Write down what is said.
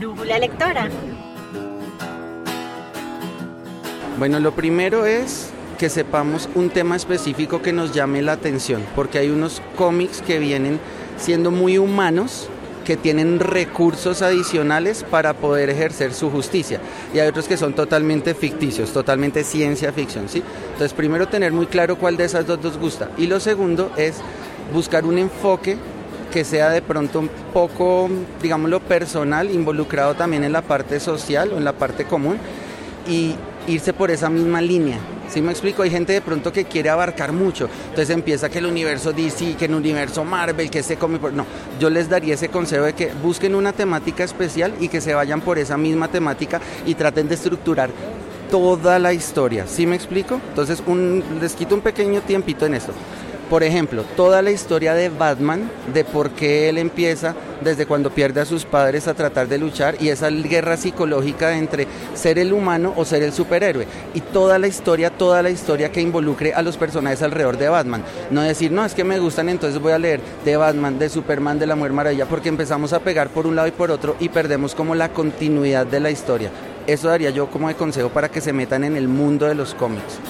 Brújula lectora. Bueno, lo primero es que sepamos un tema específico que nos llame la atención, porque hay unos cómics que vienen siendo muy humanos, que tienen recursos adicionales para poder ejercer su justicia. Y hay otros que son totalmente ficticios, totalmente ciencia ficción, ¿sí? Entonces, primero tener muy claro cuál de esas dos nos gusta. Y lo segundo es buscar un enfoque que sea de pronto un poco, digámoslo, personal, involucrado también en la parte social o en la parte común y irse por esa misma línea. ¿Sí me explico? Hay gente de pronto que quiere abarcar mucho. Entonces empieza que el universo DC, que el universo Marvel, que se come por... No, yo les daría ese consejo de que busquen una temática especial y que se vayan por esa misma temática y traten de estructurar toda la historia. ¿Sí me explico? Entonces un, les quito un pequeño tiempito en esto. Por ejemplo, toda la historia de Batman, de por qué él empieza desde cuando pierde a sus padres a tratar de luchar y esa guerra psicológica entre ser el humano o ser el superhéroe. Y toda la historia, toda la historia que involucre a los personajes alrededor de Batman. No decir, no, es que me gustan, entonces voy a leer de Batman, de Superman, de la Mujer Maravilla, porque empezamos a pegar por un lado y por otro y perdemos como la continuidad de la historia. Eso daría yo como de consejo para que se metan en el mundo de los cómics.